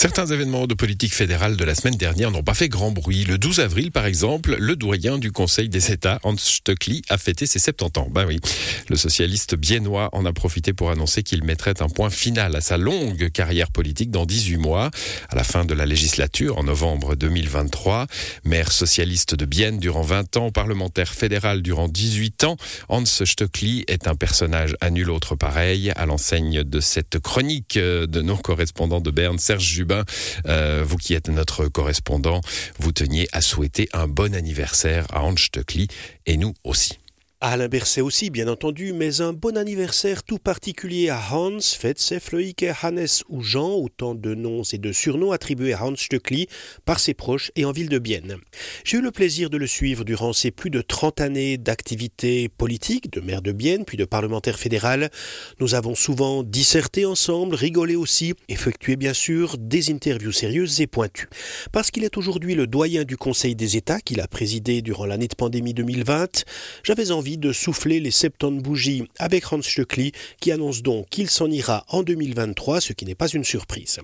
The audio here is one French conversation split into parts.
Certains événements de politique fédérale de la semaine dernière n'ont pas fait grand bruit. Le 12 avril, par exemple, le doyen du Conseil des États, Hans Stöckli, a fêté ses 70 ans. Ben oui, le socialiste biennois en a profité pour annoncer qu'il mettrait un point final à sa longue carrière politique dans 18 mois, à la fin de la législature, en novembre 2023. Maire socialiste de Bienne durant 20 ans, parlementaire fédéral durant 18 ans, Hans Stöckli est un personnage à nul autre pareil, à l'enseigne de cette chronique de nos correspondants de Berne, Serge Jubin euh, vous qui êtes notre correspondant, vous teniez à souhaiter un bon anniversaire à Hans Stöckli et nous aussi. Alain Berset aussi, bien entendu, mais un bon anniversaire tout particulier à Hans, Fetzef, Loïc, Hannes ou Jean, autant de noms et de surnoms attribués à Hans Stöckli par ses proches et en ville de Bienne. J'ai eu le plaisir de le suivre durant ses plus de 30 années d'activité politique, de maire de Bienne, puis de parlementaire fédéral. Nous avons souvent disserté ensemble, rigolé aussi, effectué bien sûr des interviews sérieuses et pointues. Parce qu'il est aujourd'hui le doyen du Conseil des États qu'il a présidé durant l'année de pandémie 2020, j'avais envie de souffler les 70 bougies avec Hans Stöckli qui annonce donc qu'il s'en ira en 2023, ce qui n'est pas une surprise.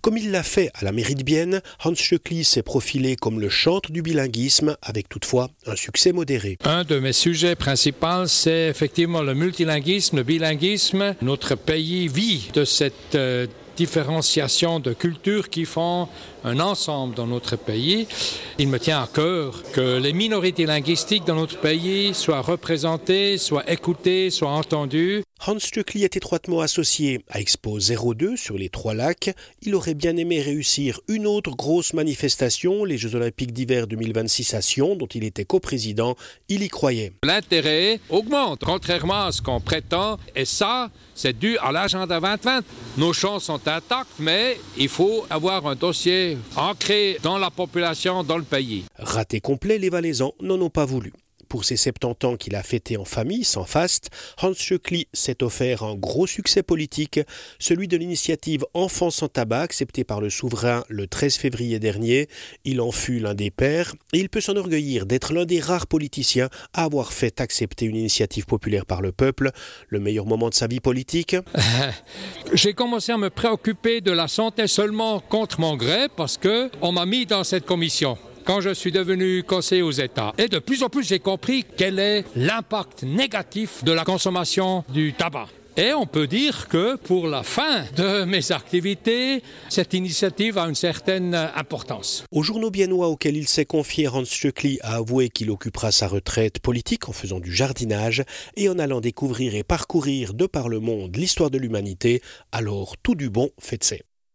Comme il l'a fait à la mairie de Bienne, Hans Stöckli s'est profilé comme le chantre du bilinguisme avec toutefois un succès modéré. Un de mes sujets principaux, c'est effectivement le multilinguisme, le bilinguisme. Notre pays vit de cette euh, différenciation de cultures qui font un ensemble dans notre pays. Il me tient à cœur que les minorités linguistiques dans notre pays soient représentées, soient écoutées, soient entendues. Hans Stöckli est étroitement associé à Expo 02 sur les Trois Lacs. Il aurait bien aimé réussir une autre grosse manifestation, les Jeux Olympiques d'hiver 2026 à Sion, dont il était coprésident. Il y croyait. L'intérêt augmente, contrairement à ce qu'on prétend, et ça, c'est dû à l'agenda 2020. Nos chances sont intactes, mais il faut avoir un dossier ancré dans la population, dans le pays. Raté complet, les Valaisans n'en ont pas voulu. Pour ses 70 ans qu'il a fêté en famille, sans faste, Hans Schöckli s'est offert un gros succès politique, celui de l'initiative Enfants sans tabac acceptée par le souverain le 13 février dernier. Il en fut l'un des pères et il peut s'enorgueillir d'être l'un des rares politiciens à avoir fait accepter une initiative populaire par le peuple, le meilleur moment de sa vie politique? J'ai commencé à me préoccuper de la santé seulement contre mon gré parce que on m'a mis dans cette commission quand je suis devenu conseiller aux États. Et de plus en plus, j'ai compris quel est l'impact négatif de la consommation du tabac. Et on peut dire que pour la fin de mes activités, cette initiative a une certaine importance. Au journaux biennois auquel il s'est confié, Hans Stöckli a avoué qu'il occupera sa retraite politique en faisant du jardinage et en allant découvrir et parcourir de par le monde l'histoire de l'humanité. Alors tout du bon, faites